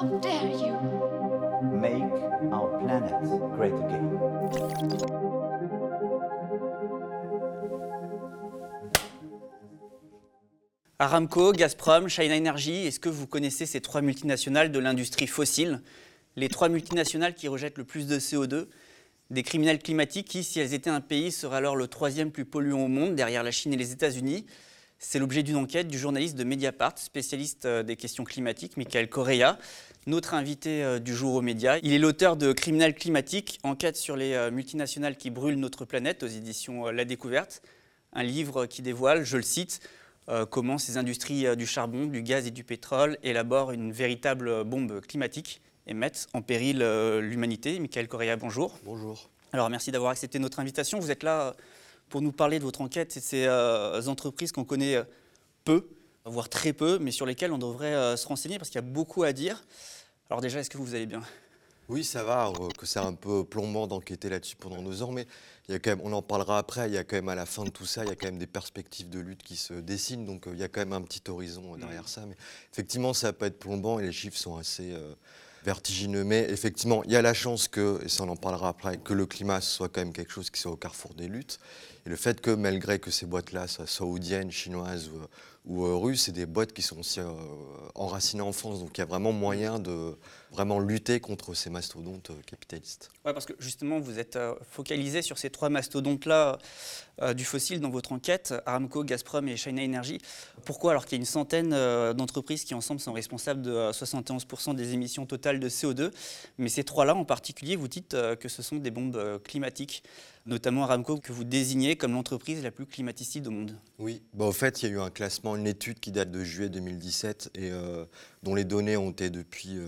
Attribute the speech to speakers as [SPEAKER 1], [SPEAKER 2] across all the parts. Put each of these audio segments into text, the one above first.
[SPEAKER 1] How dare you?
[SPEAKER 2] Make our planet great again.
[SPEAKER 3] Aramco, Gazprom, China Energy, est-ce que vous connaissez ces trois multinationales de l'industrie fossile? Les trois multinationales qui rejettent le plus de CO2 Des criminels climatiques qui, si elles étaient un pays, seraient alors le troisième plus polluant au monde, derrière la Chine et les États-Unis? C'est l'objet d'une enquête du journaliste de Mediapart, spécialiste euh, des questions climatiques, Michael Correa, notre invité euh, du jour aux médias. Il est l'auteur de Criminels climatiques, enquête sur les euh, multinationales qui brûlent notre planète aux éditions La Découverte. Un livre qui dévoile, je le cite, euh, comment ces industries euh, du charbon, du gaz et du pétrole élaborent une véritable bombe climatique et mettent en péril euh, l'humanité. Michael Correa, bonjour.
[SPEAKER 4] Bonjour.
[SPEAKER 3] Alors merci d'avoir accepté notre invitation. Vous êtes là pour nous parler de votre enquête et de ces euh, entreprises qu'on connaît euh, peu, voire très peu, mais sur lesquelles on devrait euh, se renseigner parce qu'il y a beaucoup à dire. Alors déjà, est-ce que vous allez bien?
[SPEAKER 4] Oui, ça va, euh, que c'est un peu plombant d'enquêter là-dessus pendant deux ans, mais il y a quand même, on en parlera après, il y a quand même à la fin de tout ça, il y a quand même des perspectives de lutte qui se dessinent, donc euh, il y a quand même un petit horizon derrière ça. Mais effectivement, ça peut être plombant et les chiffres sont assez euh, vertigineux. Mais effectivement, il y a la chance que, et ça on en parlera après, que le climat soit quand même quelque chose qui soit au carrefour des luttes. Et le fait que malgré que ces boîtes-là soient saoudiennes, chinoises ou, ou, euh, russes, c'est des boîtes qui sont aussi euh, enracinées en France. Donc il y a vraiment moyen de vraiment lutter contre ces mastodontes euh, capitalistes.
[SPEAKER 3] Ouais, parce que justement, vous êtes euh, focalisé sur ces trois mastodontes-là du fossile dans votre enquête, Aramco, Gazprom et China Energy. Pourquoi Alors qu'il y a une centaine d'entreprises qui ensemble sont responsables de euh, 71% des émissions totales de CO2, mais ces trois-là en particulier, vous dites que ce sont des bombes climatiques, notamment Aramco que vous désignez comme l'entreprise la plus climaticide au monde.
[SPEAKER 4] Oui, bah, au fait, il y a eu un classement, une étude qui date de juillet 2017 et euh, dont les données ont été depuis euh,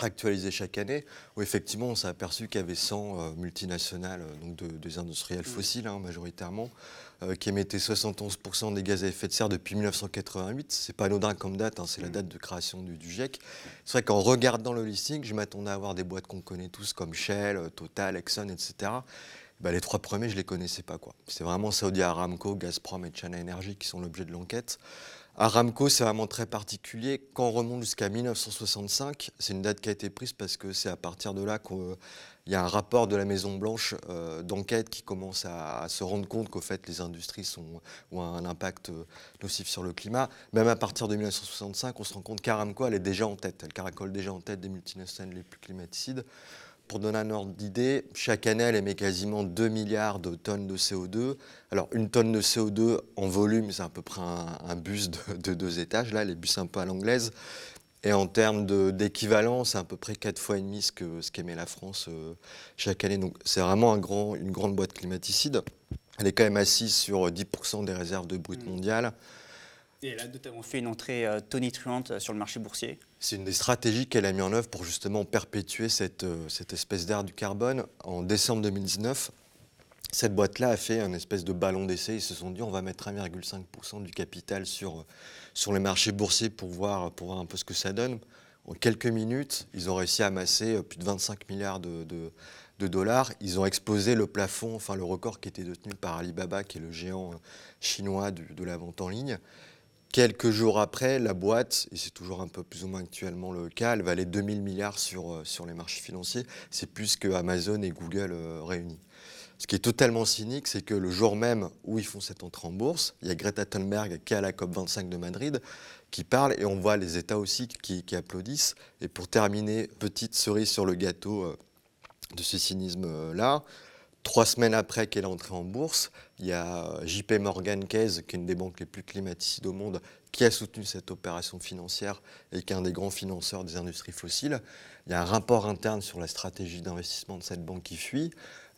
[SPEAKER 4] actualisées chaque année, où effectivement on s'est aperçu qu'il y avait 100 euh, multinationales, euh, donc de- des industriels fossiles hein, majoritairement, qui émettaient 71% des gaz à effet de serre depuis 1988. C'est pas anodin comme date, hein, c'est la date de création du, du GIEC. C'est vrai qu'en regardant le listing, je m'attendais à avoir des boîtes qu'on connaît tous comme Shell, Total, Exxon, etc. Bah, les trois premiers, je ne les connaissais pas. C'est vraiment Saudi Aramco, Gazprom et China Energy qui sont l'objet de l'enquête. Aramco, c'est vraiment très particulier. Quand on remonte jusqu'à 1965, c'est une date qui a été prise parce que c'est à partir de là qu'il y a un rapport de la Maison-Blanche euh, d'enquête qui commence à, se rendre compte qu'au fait, les industries ont un impact euh, nocif sur le climat. Même à partir de 1965, on se rend compte qu'Aramco, elle est déjà en tête. Elle caracole déjà en tête des multinationales les plus climaticides. Pour donner un ordre d'idée, chaque année, elle émet quasiment 2 milliards de tonnes de CO2. Alors, une tonne de CO2 en volume, c'est à peu près un, un bus de, de deux étages, là, les bus un peu à l'anglaise. Et en termes d'équivalent, c'est à peu près 4 fois et demi ce que ce qu'émet la France euh, chaque année. Donc, c'est vraiment un grand, une grande boîte climaticide. Elle est quand même assise sur 10% des réserves de brut mondiales.
[SPEAKER 3] Et elle a notamment fait une entrée euh, tonitruante euh, sur le marché boursier.
[SPEAKER 4] C'est une des stratégies qu'elle a mis en œuvre pour justement perpétuer cette, euh, cette espèce d'ère du carbone. En décembre 2019, cette boîte-là a fait un espèce de ballon d'essai. Ils se sont dit on va mettre 1,5% du capital sur, sur les marchés boursiers pour voir, pour voir un peu ce que ça donne. En quelques minutes, ils ont réussi à amasser plus de 25 milliards de, de- de dollars. Ils ont explosé le plafond, enfin le record qui était détenu par Alibaba, qui est le géant chinois du- de la vente en ligne. Quelques jours après, la boîte, et c'est toujours un peu plus ou moins actuellement le cas, elle valait 2000 milliards sur, euh, sur les marchés financiers. C'est plus que Amazon et Google euh, réunis. Ce qui est totalement cynique, c'est que le jour même où ils font cette entrée en bourse, il y a Greta Thunberg qui est à la COP25 de Madrid qui parle et on voit les États aussi qui, qui applaudissent. Et pour terminer, petite cerise sur le gâteau euh, de ce cynisme-là, Trois semaines après qu'elle est entrée en bourse, il y a JP Morgan Chase, qui est une des banques les plus climaticides au monde, qui a soutenu cette opération financière et qui est un des grands financeurs des industries fossiles. Il y a un rapport interne sur la stratégie d'investissement de cette banque qui fuit.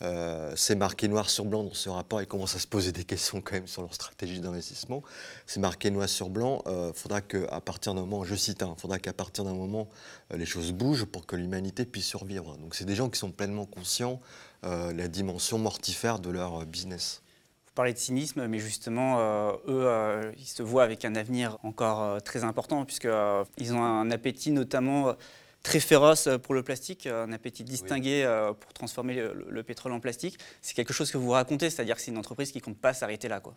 [SPEAKER 4] Euh, c'est marqué noir sur blanc dans ce rapport. Ils commencent à se poser des questions quand même sur leur stratégie d'investissement. C'est marqué noir sur blanc. Il faudra qu'à partir d'un moment, je cite, il faudra qu'à partir d'un moment, euh, les choses bougent pour que l'humanité puisse survivre. Donc c'est des gens qui sont pleinement conscients euh, la dimension mortifère de leur euh, business.
[SPEAKER 3] Parlez de cynisme, mais justement, euh, eux, euh, ils se voient avec un avenir encore euh, très important, puisqu'ils ont un appétit notamment très féroce pour le plastique, un appétit distingué pour transformer le, le pétrole en plastique. C'est quelque chose que vous racontez, c'est-à-dire que c'est une entreprise qui ne compte pas s'arrêter là. Quoi.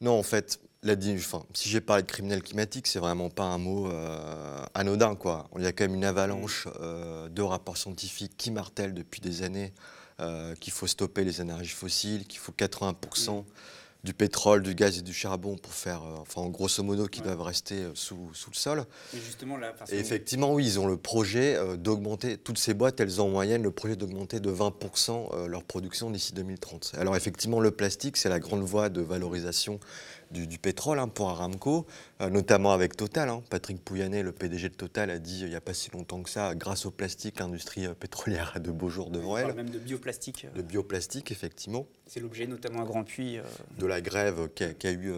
[SPEAKER 4] Non, en fait, la, enfin, si j'ai parlé de criminel climatique, c'est vraiment pas un mot euh, anodin. Quoi. Il y a quand même une avalanche euh, de rapports scientifiques qui martèlent depuis des années euh, qu'il faut stopper les énergies fossiles, qu'il faut 80% du pétrole, du gaz et du charbon pour faire, euh, enfin, grosso modo, qui doivent rester euh, sous, sous, le sol.
[SPEAKER 3] Et justement, là,
[SPEAKER 4] et effectivement, oui, ils ont le projet euh, d'augmenter, toutes ces boîtes, elles ont en moyenne le projet d'augmenter de 20% leur production d'ici 2030. Alors effectivement, le plastique, c'est la grande voie de valorisation du, pétrole hein, pour Aramco, euh, notamment avec Total. Hein. Patrick Pouyanné, le PDG de Total, a dit il n'y a pas si longtemps que ça, grâce au plastique, l'industrie euh, pétrolière a de beaux jours devant elle.
[SPEAKER 3] même de bioplastique.
[SPEAKER 4] De bioplastique, effectivement.
[SPEAKER 3] C'est l'objet notamment à Grand Puy. Euh,
[SPEAKER 4] de la grève qu'il y, a eu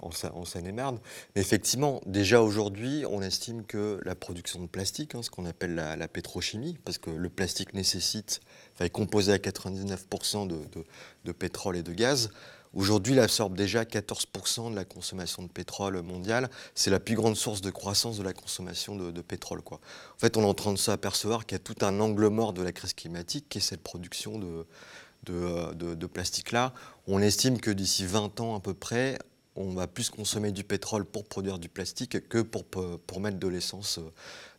[SPEAKER 4] en Seine-et-Marne. Mais effectivement, déjà aujourd'hui, on estime que la production de plastique, hein, ce qu'on appelle la, pétrochimie, parce que le plastique nécessite, enfin, est composé à 99% de pétrole et de gaz, Aujourd'hui, il absorbe déjà 14% de la consommation de pétrole mondiale. C'est la plus grande source de croissance de la consommation de, pétrole. En fait, on est en train de s'apercevoir qu'il y a tout un angle mort de la crise climatique qui est cette production de, de, plastique-là. On estime que d'ici 20 ans à peu près, on va plus consommer du pétrole pour produire du plastique que pour, pour mettre de l'essence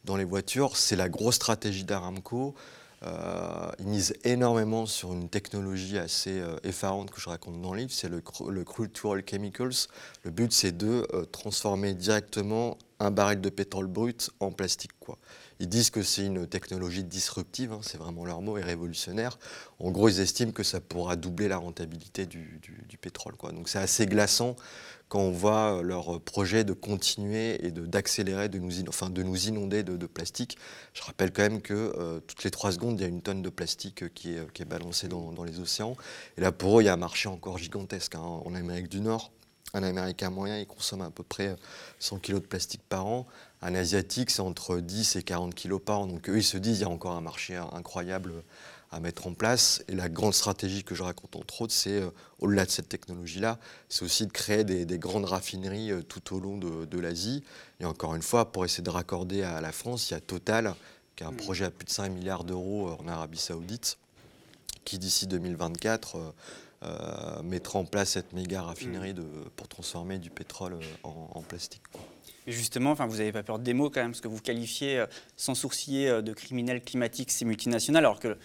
[SPEAKER 4] dans les voitures. C'est la grosse stratégie d'Aramco. Euh, ils misent énormément sur une technologie assez euh, effarante que je raconte dans le livre, c'est le, le Cultural Chemicals. Le but, c'est de euh, transformer directement un baril de pétrole brut en plastique. Quoi. Ils disent que c'est une technologie disruptive, hein, c'est vraiment leur mot, et révolutionnaire. En gros, ils estiment que ça pourra doubler la rentabilité du, pétrole. Quoi. Donc c'est assez glaçant quand on voit leur projet de continuer et d'accélérer, de, nous, enfin, de nous inonder de, plastique. Je rappelle quand même que euh, toutes les trois secondes, il y a une tonne de plastique qui est, qui est balancée dans, les océans. Et là, pour eux, il y a un marché encore gigantesque. Hein. En Amérique du Nord, un Américain moyen, il consomme à peu près 100 kg de plastique par an. Un Asiatique, c'est entre 10 et 40 kg par an. Donc eux, ils se disent, il y a encore un marché incroyable à mettre en place. Et la grande stratégie que je raconte entre autres, c'est euh, au-delà de cette technologie-là, c'est aussi de créer des, grandes raffineries euh, tout au long de, l'Asie. Et encore une fois, pour essayer de raccorder à la France, il y a Total, qui a un mm. projet à plus de 5 milliards d'euros euh, en Arabie Saoudite, qui d'ici 2024 mettra en place cette méga raffinerie pour transformer du pétrole en, plastique.
[SPEAKER 3] Justement, enfin, vous n'avez pas peur des mots quand même, parce que vous qualifiez sans sourciller de criminels climatiques ces multinationales, alors que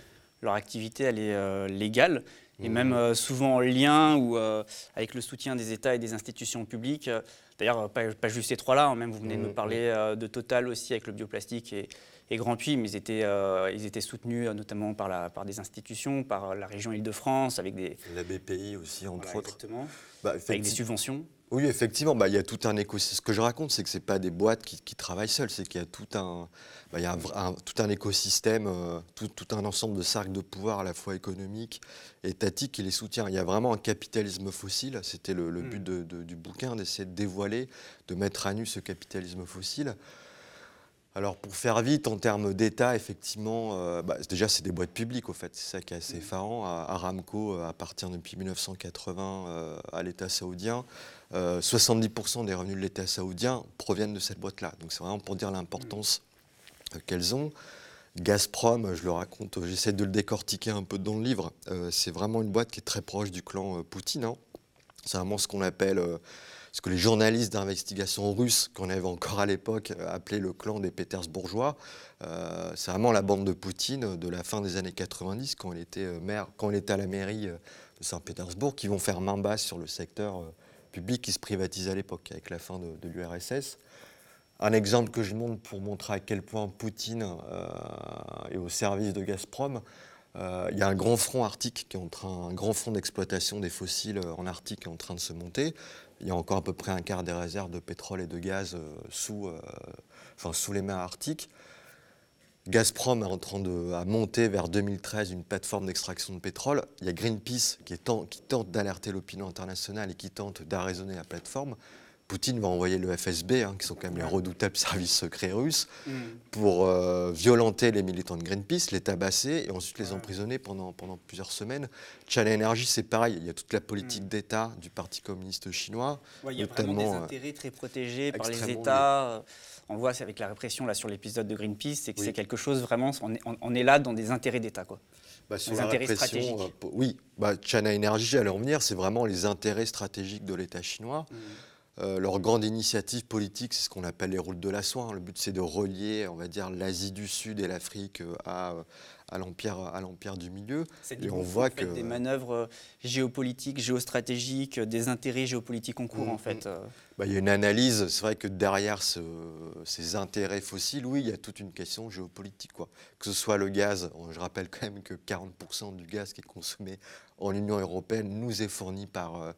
[SPEAKER 3] leur activité elle est euh, légale et même mmh. euh, souvent en lien ou euh, avec le soutien des États et des institutions publiques. D'ailleurs, pas, juste ces trois-là, hein, même vous venez de nous mmh. parler de Total aussi avec le bioplastique et, Grand Puy, mais ils étaient, ils étaient soutenus notamment par, la, par des institutions, par la région Île-de-France, avec des...
[SPEAKER 4] La BPI aussi, entre autres.
[SPEAKER 3] Exactement, bah, avec des subventions.
[SPEAKER 4] Oui, effectivement, bah, il y a tout un écosystème. Ce que je raconte, c'est que ce n'est pas des boîtes qui, travaillent seules, c'est qu'il y a tout un, bah, il y a tout un écosystème, euh, tout, un ensemble de cercles de pouvoir à la fois économique et étatique qui les soutient. Il y a vraiment un capitalisme fossile, c'était le, hmm. but du bouquin, d'essayer de dévoiler, de mettre à nu ce capitalisme fossile. Alors pour faire vite, en termes d'État, effectivement, euh, bah, déjà c'est des boîtes publiques au fait, c'est ça qui est assez effarant. Aramco euh, appartient depuis 1980 euh, à l'État saoudien. 70% des revenus de l'État saoudien proviennent de cette boîte-là. Donc c'est vraiment pour dire l'importance qu'elles ont. Gazprom, je le raconte, j'essaie de le décortiquer un peu dans le livre. c'est vraiment une boîte qui est très proche du clan Poutine. Hein. C'est vraiment ce qu'on appelle ce que les journalistes d'investigation russes, qu'on avait encore à l'époque euh, appelé le clan des Pétersbourgeois, euh, c'est vraiment la bande de Poutine de la fin des années 90, quand il était, euh, maire, quand il était à la mairie de Saint-Pétersbourg, qui vont faire main basse sur le secteur public qui se privatise à l'époque, avec la fin de, l'URSS. Un exemple que je montre pour montrer à quel point Poutine est au service de Gazprom, il y a un grand front arctique qui est en train, un grand front d'exploitation des fossiles en Arctique qui est en train de se monter il y a encore à peu près un quart des réserves de pétrole et de gaz euh, sous, euh, sous les mers arctiques. Gazprom est en train de à monter vers 2013 une plateforme d'extraction de pétrole. Il y a Greenpeace qui, est qui tente d'alerter l'opinion internationale et qui tente d'arraisonner la plateforme. Poutine va envoyer le FSB, hein, qui sont quand même les redoutables services secrets russes,
[SPEAKER 3] Mm.
[SPEAKER 4] pour euh, violenter les militants de Greenpeace, les tabasser et ensuite les emprisonner pendant, pendant plusieurs semaines. China Energy, c'est pareil, il y a toute la politique d'État du Parti communiste chinois.
[SPEAKER 3] Ouais, il y a vraiment des
[SPEAKER 4] euh,
[SPEAKER 3] intérêts très protégés par les États. Euh, On voit c'est avec la répression là, sur l'épisode de Greenpeace, c'est que
[SPEAKER 4] Oui.
[SPEAKER 3] c'est quelque chose vraiment, on est, on- on est là dans des intérêts d'État. quoi.
[SPEAKER 4] Bah, sur la
[SPEAKER 3] intérêts stratégiques.
[SPEAKER 4] euh, oui, bah, China Energy, à leur venir, c'est vraiment les intérêts stratégiques de l'État chinois.
[SPEAKER 3] Mm.
[SPEAKER 4] Euh, leur grande initiative politique, c'est ce qu'on appelle les routes de la soie. hein. Le but, c'est de relier, on va dire, l'Asie du Sud et l'Afrique euh, à, euh, à l'empire, à l'empire du milieu. Et on voit que-
[SPEAKER 3] des manœuvres géopolitiques, géostratégiques, des intérêts géopolitiques en cours
[SPEAKER 4] Mm,
[SPEAKER 3] en fait. euh.
[SPEAKER 4] Bah, il y a une analyse. C'est vrai que derrière ce- ces intérêts fossiles, oui, il y a toute une question géopolitique. Quoi. Que ce soit le gaz, je rappelle quand même que 40% du gaz qui est consommé en Union européenne nous est fourni par, euh,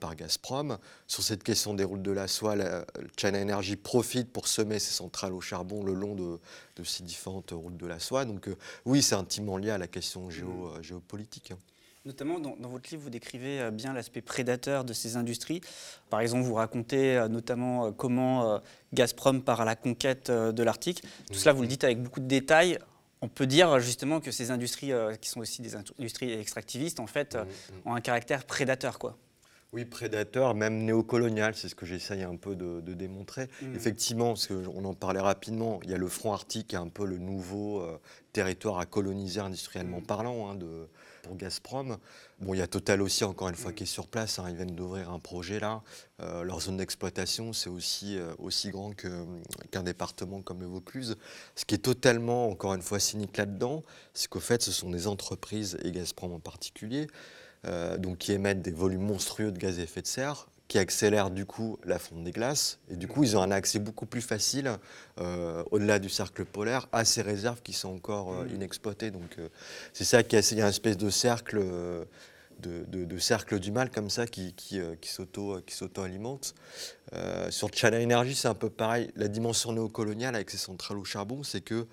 [SPEAKER 4] par Gazprom. Sur cette question des routes de la soie, la- China Energy profite pour semer ses centrales au charbon le long de, de ces différentes routes de la soie. Donc euh, oui, c'est intimement lié à la question géo- euh, géopolitique. hein.
[SPEAKER 3] Notamment, dans, dans votre livre, vous décrivez euh, bien l'aspect prédateur de ces industries. Par exemple, vous racontez euh, notamment euh, comment euh, Gazprom part à la conquête euh, de l'Arctique. Tout cela, vous le dites avec beaucoup de détails. On peut dire euh, justement que ces industries, euh, qui sont aussi des industries extractivistes, en fait, euh, ont un caractère prédateur. Quoi.
[SPEAKER 4] Oui, prédateur, même néocolonial, c'est ce que j'essaye un peu de, de démontrer.
[SPEAKER 3] Mm.
[SPEAKER 4] Effectivement, parce on en parlait rapidement, il y a le front arctique, qui est un peu le nouveau euh, territoire à coloniser industriellement
[SPEAKER 3] Mm.
[SPEAKER 4] parlant hein, de, pour Gazprom. Bon, il y a Total aussi, encore une fois,
[SPEAKER 3] Mm.
[SPEAKER 4] qui est sur place. hein, ils viennent d'ouvrir un projet là. Euh, leur zone d'exploitation, c'est aussi, euh, aussi grand qu'un département comme le Vaucluse. Ce qui est totalement, encore une fois, cynique là-dedans, c'est qu'au fait, ce sont des entreprises, et Gazprom en particulier, euh, donc qui émettent des volumes monstrueux de gaz à effet de serre, qui accélèrent du coup la fonte des glaces. Et du coup, ils ont un accès beaucoup plus facile, euh, au-delà du cercle polaire, à ces réserves qui sont encore euh,
[SPEAKER 3] Mm.
[SPEAKER 4] inexploitées. Donc c'est ça qui est, il y a une espèce de cercle. de, de- de cercle du mal comme ça qui, qui, qui s'auto- qui s'auto-alimente. Euh, sur China Energy, c'est un peu pareil. La dimension néocoloniale avec ces centrales au charbon, c'est que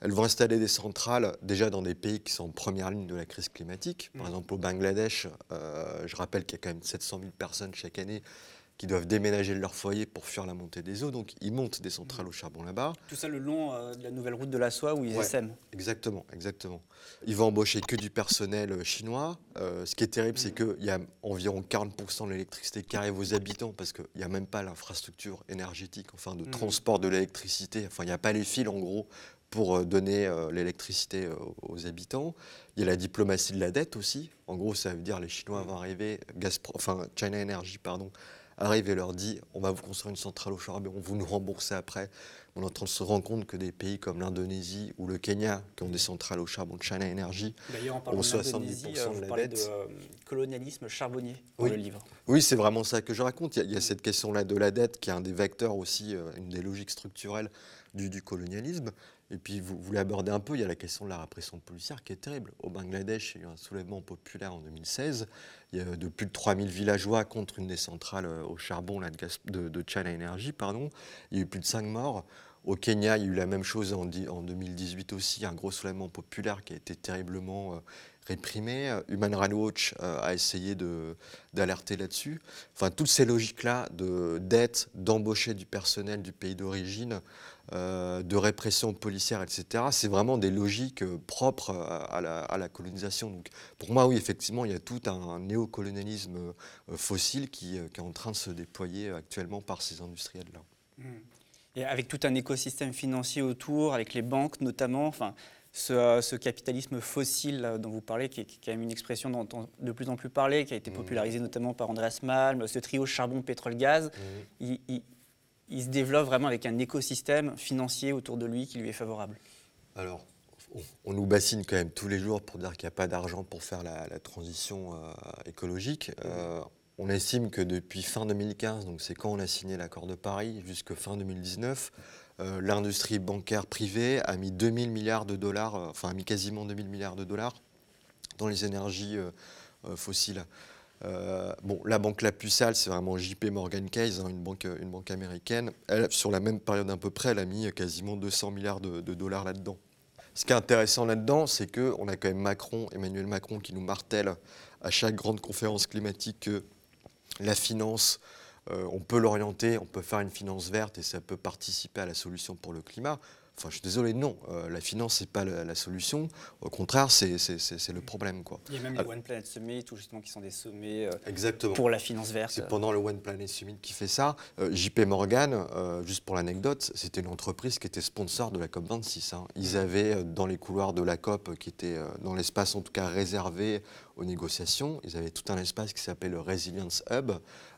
[SPEAKER 4] elles vont installer des centrales déjà dans des pays qui sont en première ligne de la crise climatique. Par
[SPEAKER 3] Mm.
[SPEAKER 4] exemple, au Bangladesh, euh, je rappelle qu'il y a quand même 700 000 personnes chaque année qui doivent déménager de leur foyer pour fuir la montée des eaux. Donc, ils montent des centrales au charbon là-bas.
[SPEAKER 3] Tout ça le long euh, de la nouvelle route de la soie où ils
[SPEAKER 4] Ouais.
[SPEAKER 3] essaiment.
[SPEAKER 4] Exactement, exactement. Ils vont embaucher que du personnel euh, chinois. Euh, ce qui est terrible, c'est qu'il y a environ 40% de l'électricité qui arrive aux habitants parce qu'il n'y a même pas l'infrastructure énergétique, enfin de transport de l'électricité. Enfin, il n'y a pas les fils en gros pour euh, donner euh, l'électricité euh, aux habitants. Il y a la diplomatie de la dette aussi. En gros, ça veut dire les Chinois vont arriver, Gazprom, enfin China Energy, pardon, arrive et leur dit on va vous construire une centrale au charbon, vous nous remboursez après. On est en train de se rendre compte que des pays comme l'Indonésie ou le Kenya, qui ont des centrales au charbon de China Energy, de l'Indonésie,
[SPEAKER 3] 70%
[SPEAKER 4] euh,
[SPEAKER 3] vous
[SPEAKER 4] vous
[SPEAKER 3] parlez
[SPEAKER 4] parlez
[SPEAKER 3] de
[SPEAKER 4] de,
[SPEAKER 3] colonialisme charbonnier dans
[SPEAKER 4] Oui.
[SPEAKER 3] le livre.
[SPEAKER 4] Oui, c'est vraiment ça que je raconte. Il y a, il y a cette question-là de la dette qui est un des vecteurs aussi, euh, une des logiques structurelles du, du colonialisme. Et puis, vous, l'abordez un peu, il y a la question de la répression policière qui est terrible. Au Bangladesh, il y a eu un soulèvement populaire en 2016. Il y a de plus de 3000 villageois contre une des centrales euh, au charbon de, Gas- de, China Energy. Pardon. Il y a eu plus de 5 morts. Au Kenya, il y a eu la même chose en, en 2018 aussi, un gros soulèvement populaire qui a été terriblement réprimé. Euh, Human Rights Watch euh, a essayé d'alerter là-dessus. Enfin, toutes ces logiques-là de dette, d'embaucher du personnel du pays d'origine, euh, de répression policière, etc., c'est vraiment des logiques euh, propres à, la, colonisation. Donc, pour moi, oui, effectivement, il y a tout un, néocolonialisme fossile qui, est en train de se déployer actuellement par ces industriels-là.
[SPEAKER 3] Et avec tout un écosystème financier autour, avec les banques notamment, enfin, ce, euh, ce capitalisme fossile là, dont vous parlez, qui est, qui est quand même une expression dont on entend de plus en plus parler, qui a été
[SPEAKER 4] Mhm.
[SPEAKER 3] popularisée notamment par Andreas Malm, ce trio charbon, pétrole, gaz, il, il- il se développe vraiment avec un écosystème financier autour de lui qui lui est favorable.
[SPEAKER 4] Alors, on- on nous bassine quand même tous les jours pour dire qu'il n'y a pas d'argent pour faire la, la transition euh, écologique. Euh, on estime que depuis fin 2015, donc c'est quand on a signé l'accord de Paris, jusqu'à fin 2019, euh, l'industrie bancaire privée a mis 2000 milliards de dollars, euh, enfin a mis quasiment 2000 milliards de dollars dans les énergies euh, fossiles. Bon, la banque la plus sale, c'est vraiment JP Morgan Chase, hein, une, banque, américaine. Elle, sur la même période à peu près, elle a mis quasiment 200 milliards de, de dollars là-dedans. Ce qui est intéressant là-dedans, c'est qu'on a quand même Macron, Emmanuel Macron, qui nous martèle à chaque grande conférence climatique que la finance euh, on peut l'orienter, on peut faire une finance verte et ça peut participer à la solution pour le climat. Enfin, je suis désolé, non. Euh, la finance, n'est pas la, la, solution. Au contraire, c'est le problème. Quoi.
[SPEAKER 3] Il y a même les One Planet Summit, justement, qui sont des sommets euh,
[SPEAKER 4] Exactement.
[SPEAKER 3] pour la finance verte.
[SPEAKER 4] C'est pendant le One Planet Summit qui fait ça. Euh, JP Morgan, juste pour l'anecdote, c'était une entreprise qui était sponsor de la COP26. Hein. Ils avaient dans les couloirs de la COP, qui était dans l'espace en tout cas réservé aux négociations, ils avaient tout un espace qui s'appelle le Resilience Hub,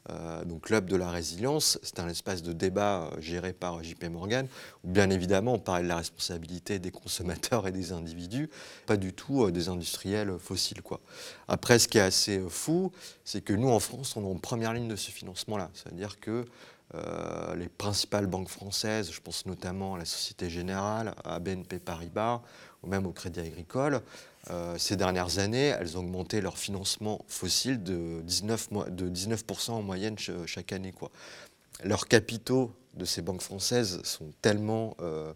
[SPEAKER 4] euh, donc l'hub de la résilience. C'est un espace de débat euh, géré par JP Morgan, où bien évidemment on parlait de la responsabilité des consommateurs et des individus, pas du tout euh, des industriels fossiles. Après, ce qui est assez fou, c'est que nous en France, on est en première ligne de ce financement-là. C'est-à-dire que les principales banques françaises, je pense notamment à la Société Générale, à BNP Paribas, ou même au Crédit Agricole, euh, ces dernières années, elles ont augmenté leur financement fossile de 19%, de 19 en moyenne chaque année. Quoi. Leurs capitaux de ces banques françaises sont tellement euh,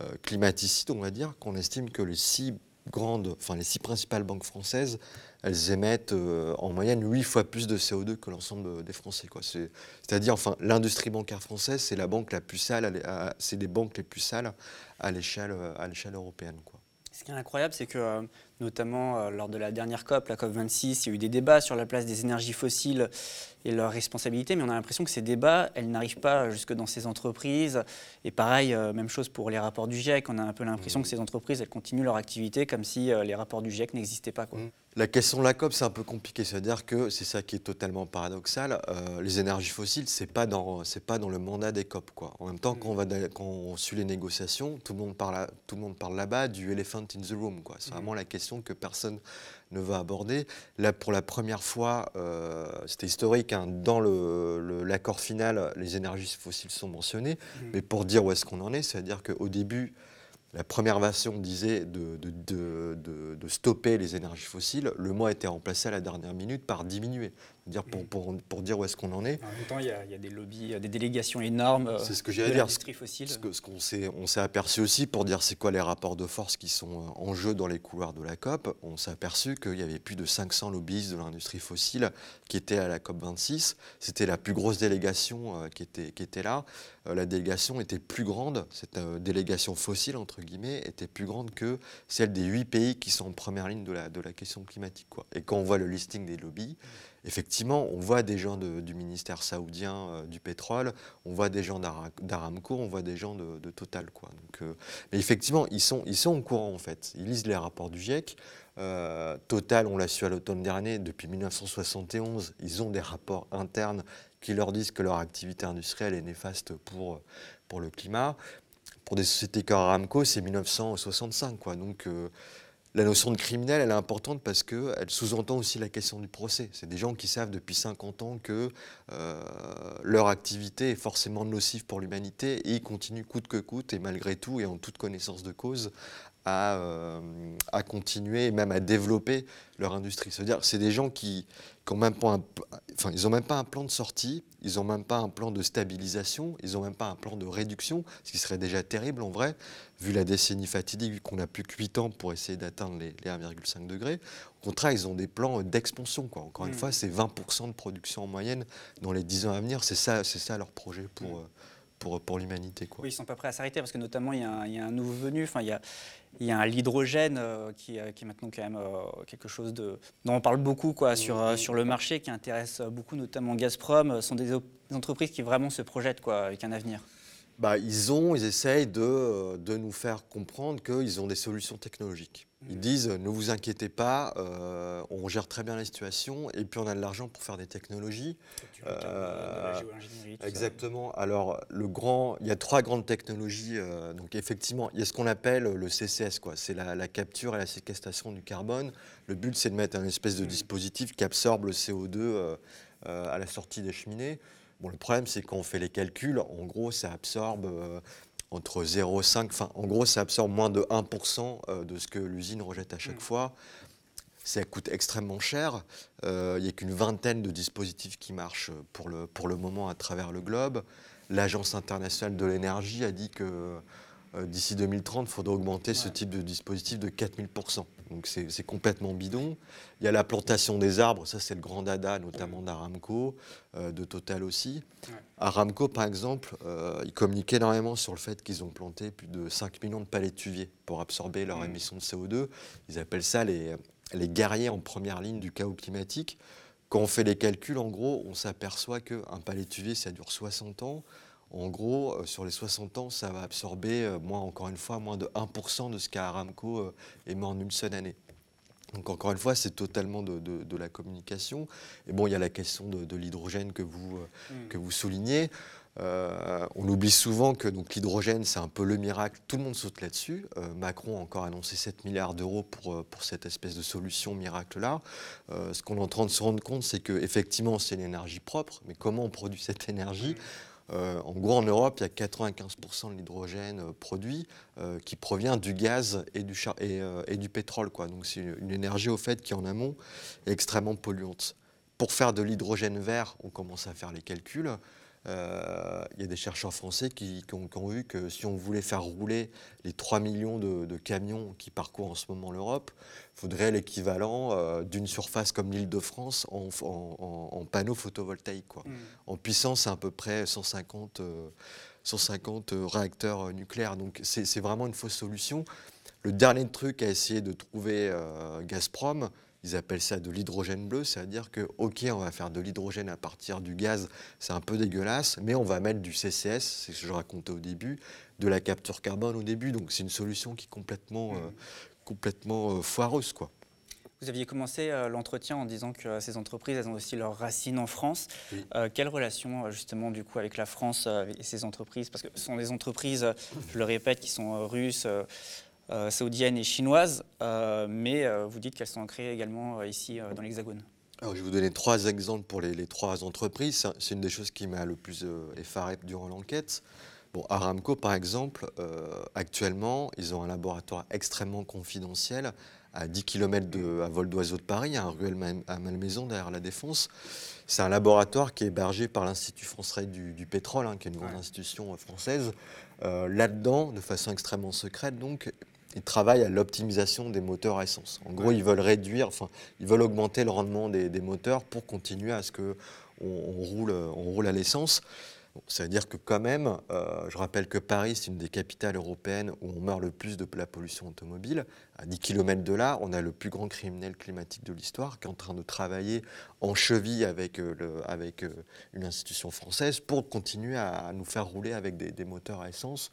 [SPEAKER 4] euh, climaticides, on va dire, qu'on estime que les six grandes, les six principales banques françaises, elles émettent en moyenne 8 fois plus de CO2 que l'ensemble des Français. Quoi. C'est, à dire enfin, l'industrie bancaire française, c'est la banque la plus sale, c'est des banques les plus sales à l'échelle européenne. Quoi.
[SPEAKER 3] Ce qui est incroyable, c'est que notamment euh, lors de la dernière COP, la COP 26, il y a eu des débats sur la place des énergies fossiles et leurs responsabilités, mais on a l'impression que ces débats, elles n'arrivent pas jusque dans ces entreprises. Et pareil, euh, même chose pour les rapports du GIEC, on a un peu l'impression que mmh. ces entreprises, elles continuent leur activité comme si euh, les rapports du GIEC n'existaient pas. Quoi. Mmh.
[SPEAKER 4] La question de la COP, c'est un peu compliqué, c'est-à-dire que c'est ça qui est totalement paradoxal. les énergies fossiles, c'est pas dans c'est pas dans le mandat des COP, quoi. En même temps, quand on va quand on suit les négociations, tout le monde parle tout le monde parle là-bas du elephant in the room, quoi. C'est mmh. vraiment la question que personne ne va aborder. Là, pour la première fois, euh, c'était historique, hein, dans l'accord final, les énergies fossiles sont mentionnées, mmh. mais pour dire où est-ce qu'on en est, c'est-à-dire qu'au début, la première version disait de, stopper les énergies fossiles. Le mot a été remplacé à la dernière minute par diminuer dire pour, pour, pour, dire où est-ce qu'on en est.
[SPEAKER 3] En même temps, il y, a, il y, a, des lobbies, des délégations énormes
[SPEAKER 4] c'est ce que à dire. fossile. Ce, ce qu'on s'est, on s'est aperçu aussi, pour dire c'est quoi les rapports de force qui sont euh, en jeu dans les couloirs de la COP, on s'est aperçu qu'il y avait plus de 500 lobbyistes de l'industrie fossile qui étaient à la COP 26. C'était la plus grosse délégation euh, qui, était, qui était là. Euh, la délégation était plus grande, cette délégation fossile, entre guillemets, était plus grande que celle des huit pays qui sont en première ligne de la, de la question climatique. Quoi. Et quand on voit le listing des lobbies, effectivement, on voit des gens du ministère saoudien euh, du pétrole, on voit des gens d'Aramco, on voit des gens de, Total. Donc, euh, mais effectivement, ils sont, ils sont au courant en fait. Ils lisent les rapports du GIEC. Euh, Total, on l'a su à l'automne dernier, depuis 1971, ils ont des rapports internes qui leur disent que leur activité industrielle est néfaste pour, pour le climat. Pour des sociétés comme Aramco, c'est 1965. Quoi. Donc, la notion de criminel, elle est importante parce qu'elle sous-entend aussi la question du procès. C'est des gens qui savent depuis 50 ans que euh, leur activité est forcément nocive pour l'humanité et ils continuent coûte que coûte et malgré tout et en toute connaissance de cause à, euh, à continuer et même à développer leur industrie. C'est-à-dire c'est des gens qui n'ont même pas un, enfin, ils ont même pas un plan de sortie, ils n'ont même pas un plan de stabilisation, ils n'ont même pas un plan de réduction, ce qui serait déjà terrible en vrai, vu la décennie fatidique, vu qu'on n'a plus que 8 ans pour essayer d'atteindre les, 1,5 degrés. Au contraire, ils ont des plans d'expansion. Encore une mm. fois, c'est 20% de production en moyenne dans les 10 ans à venir. C'est ça, ça leur projet pour, mm. euh, pour, pour l'humanité.
[SPEAKER 3] Oui, ils ne sont pas prêts à s'arrêter parce que notamment, il y, a un, il y a un nouveau venu, enfin, il y a, il y a l'hydrogène euh, qui, qui, est maintenant quand même euh, quelque chose de, dont on parle beaucoup quoi, sur, euh, sur le marché, qui intéresse beaucoup notamment Gazprom. Ce sont des, des, entreprises qui vraiment se projettent quoi, avec un avenir.
[SPEAKER 4] Bah, ils ont, ils essayent de, de nous faire comprendre qu'ils ont des solutions technologiques. Ils disent ne vous inquiétez pas, euh, on gère très bien la situation et puis on a de l'argent pour faire des technologies.
[SPEAKER 3] Euh,
[SPEAKER 4] exactement. Alors le grand, il y a trois grandes technologies. Euh, donc effectivement, il y a ce qu'on appelle le CCS, quoi. C'est la, capture et la séquestration du carbone. Le but c'est de mettre un espèce de mmh. dispositif qui absorbe le CO2 à la sortie des cheminées. Bon, le problème, c'est qu'on fait les calculs, en gros, ça absorbe entre 0,5, enfin en gros ça absorbe moins de 1% euh, de ce que l'usine rejette à chaque mm. fois. Ça coûte extrêmement cher. Euh, il n'y a qu'une vingtaine de dispositifs qui marchent pour le, pour le moment à travers le globe. L'Agence internationale de l'énergie a dit que Euh, D'ici 2030, il faudra augmenter ce type de dispositif de 4000%. Donc c'est complètement bidon. Il y a la plantation des arbres, ça c'est le grand dada, notamment d'Aramco, euh, de Total aussi.
[SPEAKER 3] Ouais.
[SPEAKER 4] Aramco, par exemple, euh, ils communiquent énormément sur le fait qu'ils ont planté plus de 5 millions de palétuviers pour absorber leur
[SPEAKER 3] Mhm.
[SPEAKER 4] émission de CO2. Ils appellent ça les, les guerriers en première ligne du chaos climatique. Quand on fait les calculs, en gros, on s'aperçoit qu'un palétuvier, ça dure 60 ans. En gros, euh, sur les 60 ans, ça va absorber, euh, moins, encore une fois, moins de 1% de ce qu'Aramco euh, émet en une seule année. Donc encore une fois, c'est totalement de, de- de la communication. Et bon, il y a la question de, de l'hydrogène que vous, euh,
[SPEAKER 3] Mm.
[SPEAKER 4] que vous soulignez. Euh, on oublie souvent que l'hydrogène, c'est un peu le miracle. Tout le monde saute là-dessus. Euh, Macron a encore annoncé 7 milliards d'euros pour, euh, pour cette espèce de solution miracle-là. Euh, ce qu'on est en train de se rendre compte, c'est qu'effectivement, c'est une énergie propre. Mais comment on produit cette énergie? Euh, En gros, en Europe, il y a 95% de l'hydrogène euh, produit euh, qui provient du gaz et du, pétrole. Donc c'est une, une énergie, au fait, qui en amont est extrêmement polluante. Pour faire de l'hydrogène vert, on commence à faire les calculs. Euh, Il y a des chercheurs français qui, qui ont, qui ont vu que si on voulait faire rouler les 3 millions de, de camions qui parcourent en ce moment l'Europe, il faudrait l'équivalent euh, d'une surface comme l'île de France en, en- en- en panneaux photovoltaïques. Quoi.
[SPEAKER 3] Mm.
[SPEAKER 4] En puissance, c'est à peu près 150, euh, 150 euh, réacteurs nucléaires. Donc c'est vraiment une fausse solution. Le dernier truc à essayer de trouver Gazprom, ils appellent ça de l'hydrogène bleu, c'est-à-dire que, ok, on va faire de l'hydrogène à partir du gaz, c'est un peu dégueulasse, mais on va mettre du CCS, c'est ce que je racontais au début, de la capture carbone au début. Donc c'est une solution qui est complètement, euh, complètement euh, foireuse. Quoi.
[SPEAKER 3] Vous aviez commencé euh, l'entretien en disant que ces entreprises, elles ont aussi leurs racines en France.
[SPEAKER 4] Oui.
[SPEAKER 3] Euh, quelle relation justement du coup avec la France et ces entreprises? Parce que ce sont des entreprises, je le répète, qui sont russes, saoudiennes et chinoises, euh, mais euh, vous dites qu'elles sont ancrées également euh, ici euh, dans l'Hexagone.
[SPEAKER 4] Alors, je vais vous donner trois exemples pour les, les trois entreprises. C'est- une des choses qui m'a le plus euh, effaré durant l'enquête. Bon, Aramco, par exemple, euh, actuellement, ils ont un laboratoire extrêmement confidentiel à 10 km de, à vol d'oiseau de Paris, à ruelle à Malmaison, derrière la Défense. C'est un laboratoire qui est hébergé par l'Institut français du, du pétrole, hein, qui est une grande
[SPEAKER 3] Ouais.
[SPEAKER 4] institution euh, française. Euh, Là-dedans, de façon extrêmement secrète, donc, ils travaillent à l'optimisation des moteurs à essence. En gros, ils veulent réduire, enfin, ils veulent augmenter le rendement des, des moteurs pour continuer à ce que on, on roule, on roule à l'essence. Ça veut dire que quand même, euh, je rappelle que Paris, c'est une des capitales européennes où on meurt le plus de la pollution automobile. À 10 km de là, on a le plus grand criminel climatique de l'histoire qui est en train de travailler en cheville avec, euh, le- avec euh, une institution française pour continuer à, à nous faire rouler avec des, des moteurs à essence.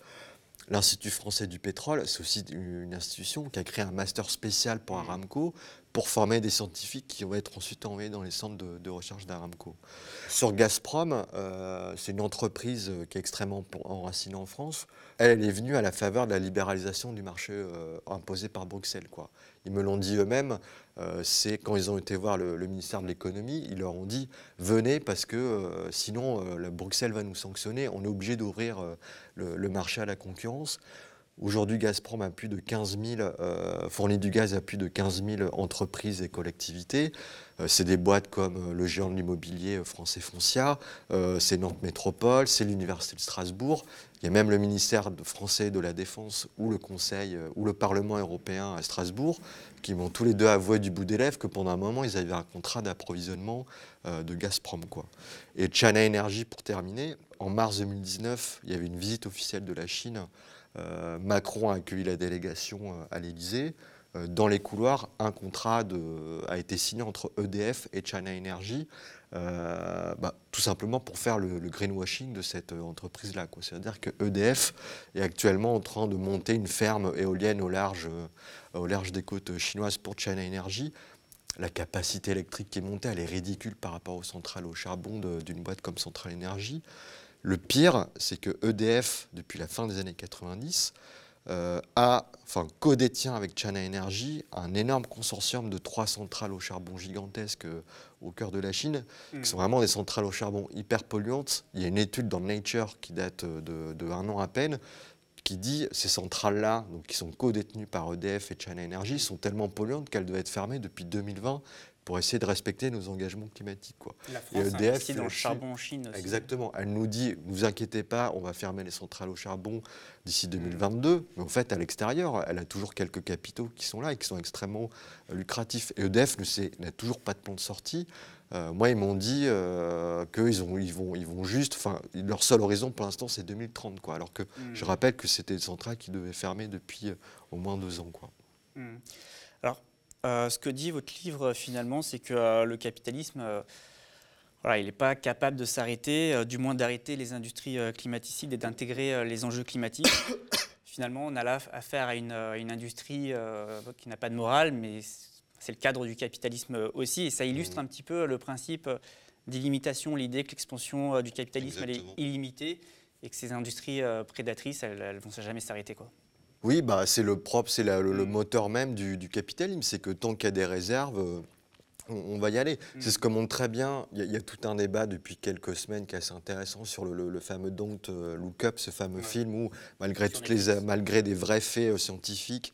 [SPEAKER 4] L'Institut français du pétrole, c'est aussi une institution qui a créé un master spécial pour Aramco pour former des scientifiques qui vont être ensuite envoyés dans les centres de, recherche d'Aramco. Sur Gazprom, euh, c'est une entreprise qui est extrêmement enracinée en France. Elle, est venue à la faveur de la libéralisation du marché euh, imposé par Bruxelles. Ils me l'ont dit eux-mêmes, euh, c'est quand ils ont été voir le, ministère de l'économie, ils leur ont dit venez parce que euh, sinon la Bruxelles va nous sanctionner, on est obligé d'ouvrir le marché à la concurrence. Aujourd'hui, Gazprom a plus de 15 000, euh, fournit du gaz à plus de 15 000 entreprises et collectivités. Euh, c'est des boîtes comme euh, le géant de l'immobilier euh, français Foncia, c'est Nantes Métropole, c'est l'Université de Strasbourg. Il y a même le ministère français de la Défense ou le Conseil ou le Parlement européen à Strasbourg qui m'ont tous les deux avoué du bout des lèvres que pendant un moment, ils avaient un contrat d'approvisionnement de Gazprom. Et China Energy, pour terminer, en mars 2019, il y avait une visite officielle de la Chine. Euh, Macron a accueilli la délégation euh, à l'Élysée. Euh, dans les couloirs, un contrat a été signé entre EDF et China Energy, bah, tout simplement pour faire le, greenwashing de cette entreprise-là. C'est-à-dire que EDF est actuellement en train de monter une ferme éolienne au large, des côtes chinoises pour China Energy. La capacité électrique qui est montée, elle est ridicule par rapport aux centrales au charbon d'une boîte comme Centrale Énergie. Le pire, c'est que EDF, depuis la fin des années 90, euh, a, enfin, co-détient avec China Energy un énorme consortium de trois centrales au charbon gigantesques euh, au cœur de la Chine, qui sont vraiment des centrales au charbon hyper polluantes. Il y a une étude dans Nature qui date euh, de, de un an à peine, qui dit ces centrales-là, qui sont co-détenues par EDF et China Energy, sont tellement polluantes qu'elles devaient être fermées depuis 2020, pour essayer de respecter nos engagements climatiques. Quoi.
[SPEAKER 3] La
[SPEAKER 4] Et
[SPEAKER 3] France
[SPEAKER 4] EDF,
[SPEAKER 3] investit dans le charbon en Chine aussi.
[SPEAKER 4] Exactement. Elle nous dit, ne vous inquiétez pas, on va fermer les centrales au charbon d'ici 2022. Mais en fait, à l'extérieur, elle a toujours quelques capitaux qui sont là et qui sont extrêmement euh, lucratifs. Et EDF n'a toujours pas de plan de sortie. Euh, moi, ils m'ont dit euh, qu'ils ont, ils vont, ils vont juste, enfin, leur seul horizon pour l'instant, c'est 2030, quoi. Alors que
[SPEAKER 3] Mm.
[SPEAKER 4] je rappelle que c'était des centrales qui devaient fermer depuis au moins deux ans, quoi.
[SPEAKER 3] Hmm. Euh, ce que dit votre livre finalement, c'est que euh, le capitalisme, euh, voilà, il n'est pas capable de s'arrêter, du moins d'arrêter les industries climaticides et d'intégrer les enjeux climatiques. finalement, on a là affaire à une, une industrie qui n'a pas de morale, mais c'est le cadre du capitalisme aussi, et ça illustre un petit peu le principe d'illimitation, l'idée que l'expansion du capitalisme elle est illimitée et que ces industries prédatrices, elles, elles vont jamais s'arrêter quoi.
[SPEAKER 4] Oui, bah, c'est le propre, c'est le, le
[SPEAKER 3] Mm.
[SPEAKER 4] moteur même du, du capitalisme. C'est que tant qu'il y a des réserves, euh, on, on va y aller.
[SPEAKER 3] Mm.
[SPEAKER 4] C'est ce que montre très bien. Il y, a- il y a tout un débat depuis quelques semaines qui est assez intéressant sur le, le- le fameux Don't euh, Look Up, ce fameux
[SPEAKER 3] Ouais.
[SPEAKER 4] film où, malgré, toutes les, malgré des vrais faits euh, scientifiques,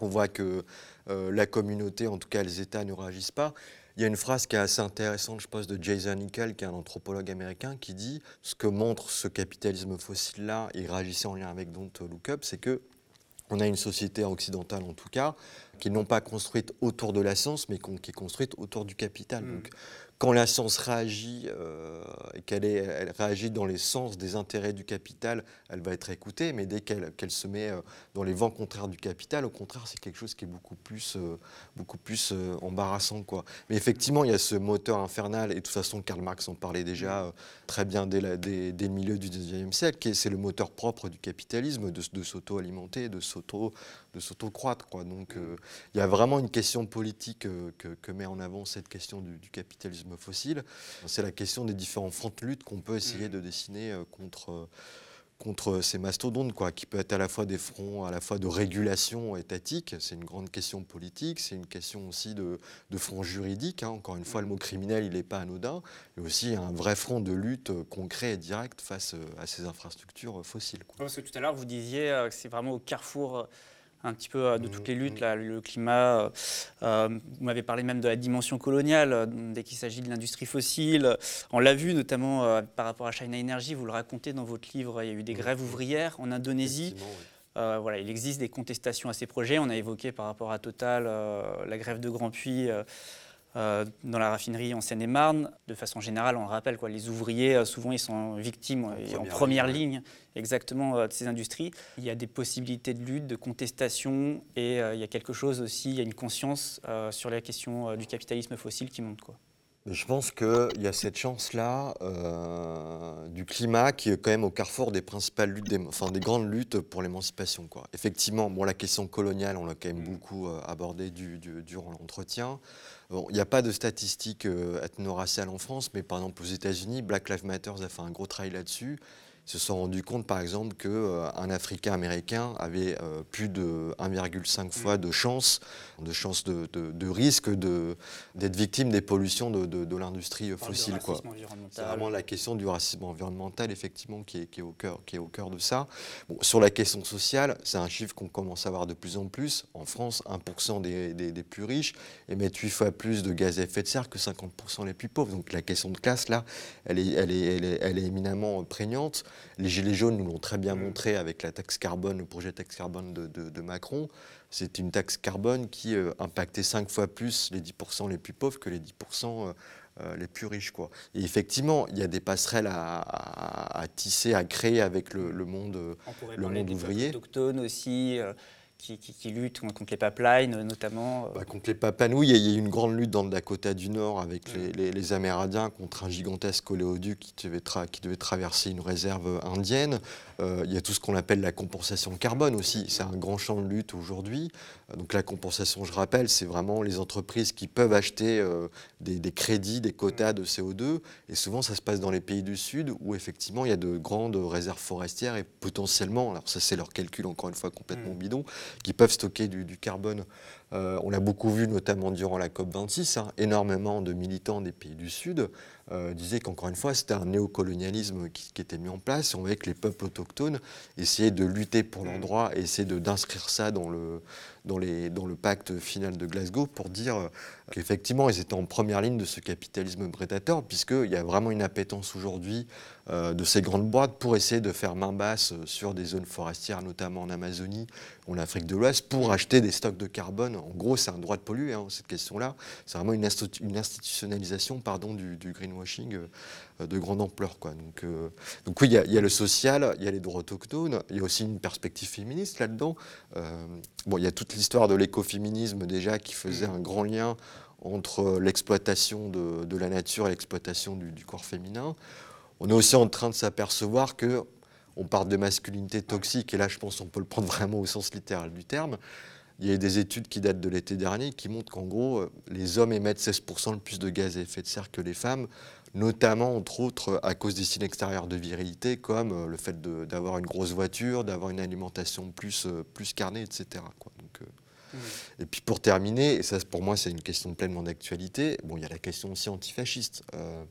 [SPEAKER 4] on voit que euh, la communauté, en tout cas les États, ne réagissent pas. Il y a une phrase qui est assez intéressante, je pense, de Jason Hickel, qui est un anthropologue américain, qui dit ce que montre ce capitalisme fossile-là, et il réagissait en lien avec Don't Look Up, c'est que on a une société occidentale, en tout cas, qui n'est non pas construite autour de la science, mais qui est construite autour du capital.
[SPEAKER 3] Mm.
[SPEAKER 4] Donc, quand la science réagit euh, et qu'elle réagit dans les sens des intérêts du capital, elle va être écoutée. Mais dès qu'elle se met euh, dans les vents contraires du capital, au contraire, c'est quelque chose qui est beaucoup plus, euh, beaucoup plus embarrassant. Quoi. Mais effectivement, il y a ce moteur infernal, et de toute façon, Karl Marx en parlait déjà très bien dès, la- le milieu du 19e siècle, c'est le moteur propre du capitalisme, de, de s'auto-alimenter, de s'auto de s'auto-croître. quoi. Donc euh, il y a vraiment une question politique euh, que, que met en avant cette question du, du capitalisme fossile. C'est la question des différents fronts de lutte qu'on peut essayer de dessiner euh, contre, contre ces mastodontes, quoi, qui peut être à la fois des fronts, à la fois de régulation étatique, c'est une grande question politique, c'est une question aussi de, de front juridique. hein. Encore une fois, le mot criminel, il n'est pas anodin, mais aussi un vrai front de lutte concret et direct face à ces infrastructures fossiles. quoi.
[SPEAKER 3] Parce que tout à l'heure, vous disiez que c'est vraiment au carrefour un petit peu euh, de toutes les luttes,
[SPEAKER 4] Mhm.
[SPEAKER 3] là, le climat. euh, euh, vous m'avez parlé même de la dimension coloniale dès qu'il s'agit de l'industrie fossile. On l'a vu notamment euh, par rapport à China Energy, vous le racontez dans votre livre, il y a eu des
[SPEAKER 4] Mhm.
[SPEAKER 3] grèves ouvrières en Indonésie.
[SPEAKER 4] Oui.
[SPEAKER 3] Euh, voilà, il existe des contestations à ces projets. On a évoqué par rapport à Total la grève de Grand Puy euh, euh, dans la raffinerie en Seine-et-Marne. De façon générale, on le rappelle, quoi, les ouvriers, euh, souvent, ils sont victimes euh, et en
[SPEAKER 4] première
[SPEAKER 3] première
[SPEAKER 4] ligne,
[SPEAKER 3] ligne exactement euh, de ces industries. Il y a des possibilités de lutte, de contestation et euh, il y a quelque chose aussi, il y a une conscience euh, sur la question euh, du capitalisme fossile qui monte. Quoi.
[SPEAKER 4] Je pense qu'il y a cette chance-là euh, du climat qui est quand même au carrefour des principales luttes, des, enfin des grandes luttes pour l'émancipation. quoi. Effectivement, bon, la question coloniale, on l'a quand même beaucoup euh, abordée du- du- durant l'entretien. Bon, Il n'y a pas de statistiques euh, ethno-raciales en France, mais par exemple aux États-Unis, Black Lives Matter a fait un gros travail là-dessus. Ils se sont rendus compte, par exemple, qu'un Africain américain avait euh, plus de 1,5 fois de chance, de chance de, de- de risque de- d'être victime des pollutions de, de- l'industrie fossile. Quoi. C'est vraiment la question du racisme environnemental, effectivement, qui est, qui est au, cœur, qui est au cœur de ça. Bon, sur la question sociale, c'est un chiffre qu'on commence à voir de plus en plus. En France, 1% des, des- des plus riches émettent 8 fois plus de gaz à effet de serre que 50% les plus pauvres. Donc la question de classe, là, elle est, elle est, elle est, elle est éminemment prégnante. Les Gilets jaunes nous l'ont très bien montré avec la taxe carbone, le projet taxe carbone de, de- de Macron. C'est une taxe carbone qui euh, impactait 5 fois plus les 10% les plus pauvres que les 10% euh, euh, les plus riches. Quoi. Et effectivement, il y a des passerelles à, à- à tisser, à créer avec le, le monde.
[SPEAKER 3] On pourrait
[SPEAKER 4] le
[SPEAKER 3] parler
[SPEAKER 4] monde ouvrier.
[SPEAKER 3] autochtones aussi, euh, qui, qui- qui luttent contre les pipelines notamment. euh.
[SPEAKER 4] Bah, contre les Papanouis, il y a- il y a eu une grande lutte dans le Dakota du Nord avec les, les- les Amérindiens contre un gigantesque oléoduc qui devait, tra- qui devait traverser une réserve indienne. Euh, il y a tout ce qu'on appelle la compensation carbone aussi. C'est un grand champ de lutte aujourd'hui. Euh, donc la compensation, je rappelle, c'est vraiment les entreprises qui peuvent acheter euh, des, des crédits, des quotas de CO2. Et souvent, ça se passe dans les pays du Sud où effectivement, il y a de grandes réserves forestières et potentiellement, alors ça c'est leur calcul encore une fois complètement
[SPEAKER 3] Mm.
[SPEAKER 4] bidon, qui peuvent stocker du, carbone Euh, on l'a beaucoup vu notamment durant la COP26, hein, énormément de militants des pays du Sud euh, disaient qu'encore une fois c'était un néocolonialisme qui, qui, était mis en place. On voyait que les peuples autochtones essayaient de lutter pour leurs droits et essayaient d'inscrire ça dans le, dans, les, dans, le pacte final de Glasgow pour dire euh, qu'effectivement ils étaient en première ligne de ce capitalisme prédateur, puisqu'il y a vraiment une appétence aujourd'hui de ces grandes boîtes pour essayer de faire main basse sur des zones forestières, notamment en Amazonie ou en Afrique de l'Ouest, pour acheter des stocks de carbone. En gros, c'est un droit de polluer, hein, cette question-là. C'est vraiment une, institutionnalisation pardon, du, greenwashing euh, de grande ampleur. Euh, donc oui, il y, a le social, il y a les droits autochtones, il y a aussi une perspective féministe là-dedans. Euh, bon, il y a toute l'histoire de l'écoféminisme déjà qui faisait un grand lien entre l'exploitation de, la nature et l'exploitation du, du corps féminin. On est aussi en train de s'apercevoir que on parle de masculinité toxique, et là je pense qu'on peut le prendre vraiment au sens littéral du terme. Il y a des études qui datent de l'été dernier qui montrent qu'en gros, les hommes émettent 16% de plus de gaz à effet de serre que les femmes, notamment, entre autres, à cause des signes extérieurs de virilité, comme le fait d'avoir une grosse voiture, d'avoir une alimentation plus, plus carnée, etc. Quoi. Donc, mmh. Et puis pour terminer, et ça pour moi c'est une question pleinement d'actualité, bon, il y a la question aussi antifasciste. Euh,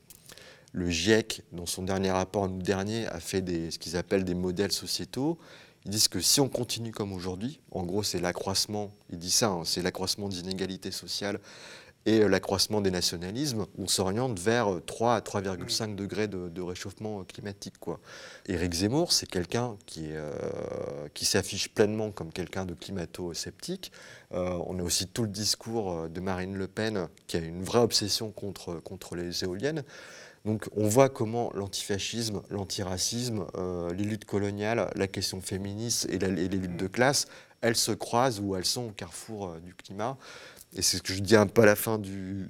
[SPEAKER 4] le GIEC, dans son dernier rapport en août dernier, a fait des, ce qu'ils appellent des modèles sociétaux. Ils disent que si on continue comme aujourd'hui, en gros c'est l'accroissement, il dit ça, hein, c'est l'accroissement des inégalités sociales et l'accroissement des nationalismes, on s'oriente vers 3 à 3,5 degrés de, de, réchauffement climatique. Quoi. Éric Zemmour, c'est quelqu'un qui, euh, qui s'affiche pleinement comme quelqu'un de climato-sceptique. Euh, on a aussi tout le discours de Marine Le Pen, qui a une vraie obsession contre, contre les éoliennes. Donc on voit comment l'antifascisme, l'antiracisme, euh, les luttes coloniales, la question féministe et, les luttes de classe, elles se croisent ou elles sont au carrefour euh, du climat. Et c'est ce que je dis un peu à la fin du,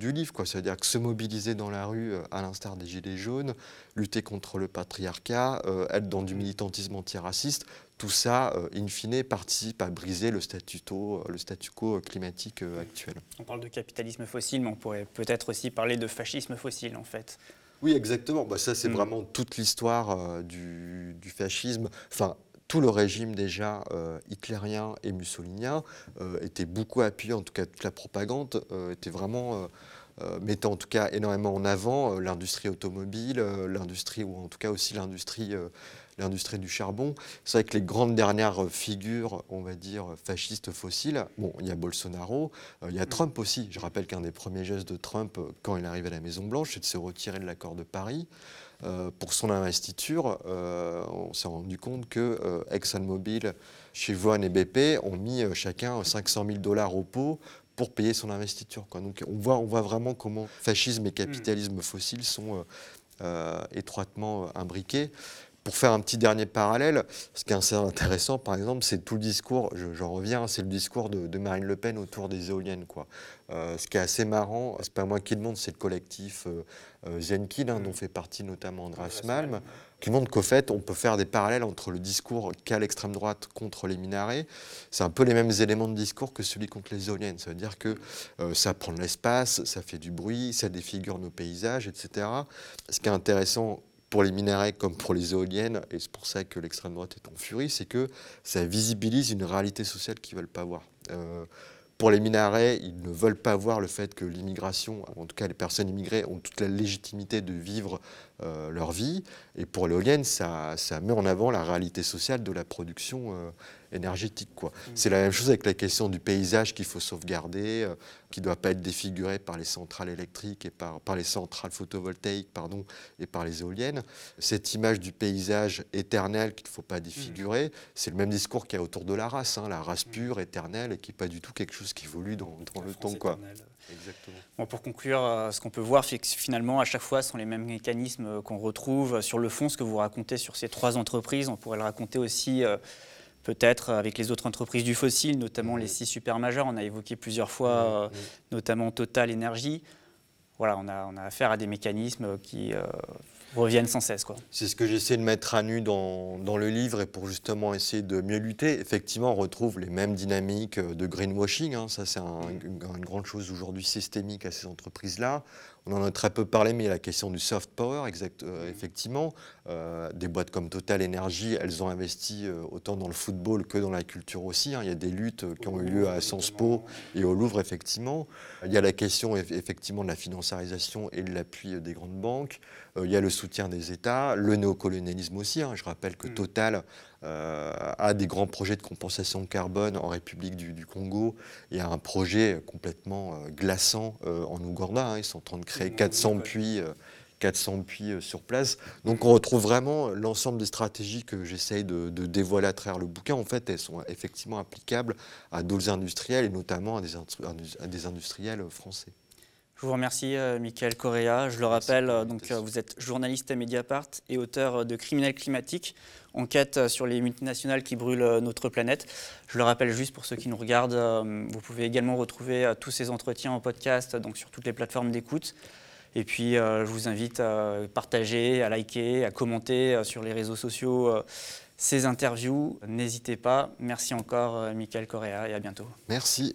[SPEAKER 4] livre. C'est-à-dire que se mobiliser dans la rue, euh, à l'instar des Gilets jaunes, lutter contre le patriarcat, être dans du militantisme antiraciste, tout ça, euh, in fine, participe à briser le statu, le statu quo climatique actuel.
[SPEAKER 3] On parle de capitalisme fossile, mais on pourrait peut-être aussi parler de fascisme fossile, en fait.
[SPEAKER 4] Oui, exactement. Bah, ça, c'est mmh. vraiment toute l'histoire du, du fascisme. Enfin, tout le régime déjà euh, hitlérien et mussolinien euh, était beaucoup appuyé, en tout cas toute la propagande euh, était vraiment mettant en tout cas énormément en avant l'industrie automobile, l'industrie ou en tout cas aussi l'industrie l'industrie du charbon. C'est vrai que les grandes dernières figures, on va dire, fascistes fossiles, bon, il y a Bolsonaro, il y a Trump aussi. Je rappelle qu'un des premiers gestes de Trump quand il arrive à la Maison-Blanche, c'est de se retirer de l'accord de Paris. Euh, pour son investiture, euh, on s'est rendu compte que euh, ExxonMobil, Chevron et BP ont mis chacun 500 000 dollars au pot pour payer son investiture. Quoi. Donc on voit, on voit vraiment comment fascisme et capitalisme fossile sont étroitement imbriqués. Pour faire un petit dernier parallèle, ce qui est assez intéressant, par exemple, c'est tout le discours, j'en reviens, c'est le discours de, de, Marine Le Pen autour des éoliennes. Quoi. Euh, ce qui est assez marrant, c'est pas moi qui le montre, c'est le collectif euh, euh, Zenkin, hein, dont fait partie notamment Andras Malm, qui montre qu'au fait, on peut faire des parallèles entre le discours qu'a l'extrême droite contre les minarets. C'est un peu les mêmes éléments de discours que celui contre les éoliennes. Ça veut dire que euh, ça prend de l'espace, ça fait du bruit, ça défigure nos paysages, etc. Ce qui est intéressant pour les minéraux comme pour les éoliennes, et c'est pour ça que l'extrême droite est en furie, c'est que ça visibilise une réalité sociale qu'ils ne veulent pas voir. Euh, pour les minarets, ils ne veulent pas voir le fait que l'immigration, en tout cas les personnes immigrées, ont toute la légitimité de vivre euh, leur vie. Et pour l'éolienne, ça, ça, met en avant la réalité sociale de la production euh, énergétique. Quoi. Mmh. C'est la même chose avec la question du paysage qu'il faut sauvegarder, euh, qui ne doit pas être défiguré par les centrales électriques et par, par les centrales photovoltaïques pardon, et par les éoliennes. Cette image du paysage éternel qu'il ne faut pas défigurer, mmh. c'est le même discours qu'il y a autour de la race, hein, la race pure, éternelle, et qui n'est pas du tout quelque chose qui évolue dans, dans le temps. Quoi.
[SPEAKER 3] Exactement. Bon, pour conclure, ce qu'on peut voir, c'est que finalement, à chaque fois, ce sont les mêmes mécanismes qu'on retrouve sur le fond. Ce que vous racontez sur ces trois entreprises, on pourrait le raconter aussi euh, peut-être avec les autres entreprises du fossile, notamment les six super. On a évoqué plusieurs fois, euh, notamment Total Énergie. Voilà, on a, on a, affaire à des mécanismes qui, euh, reviennent sans cesse.
[SPEAKER 4] C'est ce que j'essaie de mettre à nu dans, dans, le livre et pour justement essayer de mieux lutter. Effectivement, on retrouve les mêmes dynamiques de greenwashing. Hein. Ça, c'est un, une grande chose aujourd'hui systémique à ces entreprises-là. On en a très peu parlé, mais il y a la question du soft power, exact, euh, effectivement. Euh, des boîtes comme Total Energy, elles ont investi euh, autant dans le football que dans la culture aussi. Hein. Il y a des luttes qui ont eu lieu à Sciences Po et au Louvre, effectivement. Il y a la question, effectivement, de la financiarisation et de l'appui des grandes banques. il y a le soutien des États, le néocolonialisme aussi. Hein. Je rappelle que mm. Total euh, a des grands projets de compensation carbone en République du, Congo et a un projet complètement euh, glaçant euh, en Ouganda. Hein. Ils sont en train de créer 400 puits. 400 puits sur place. Donc on retrouve vraiment l'ensemble des stratégies que j'essaye de, dévoiler à travers le bouquin. En fait, elles sont effectivement applicables à d'autres industriels et notamment à des, à des industriels français.
[SPEAKER 3] Je vous remercie, euh, Michael Correa. Je le rappelle, euh, donc, euh, vous êtes journaliste à Mediapart et auteur de Criminels climatiques, enquête sur les multinationales qui brûlent notre planète. Je le rappelle juste pour ceux qui nous regardent, vous pouvez également retrouver tous ces entretiens en podcast donc sur toutes les plateformes d'écoute. Et puis, je vous invite à partager, à liker, à commenter sur les réseaux sociaux ces interviews. N'hésitez pas. Merci encore, Michael Correa, et à bientôt.
[SPEAKER 4] Merci.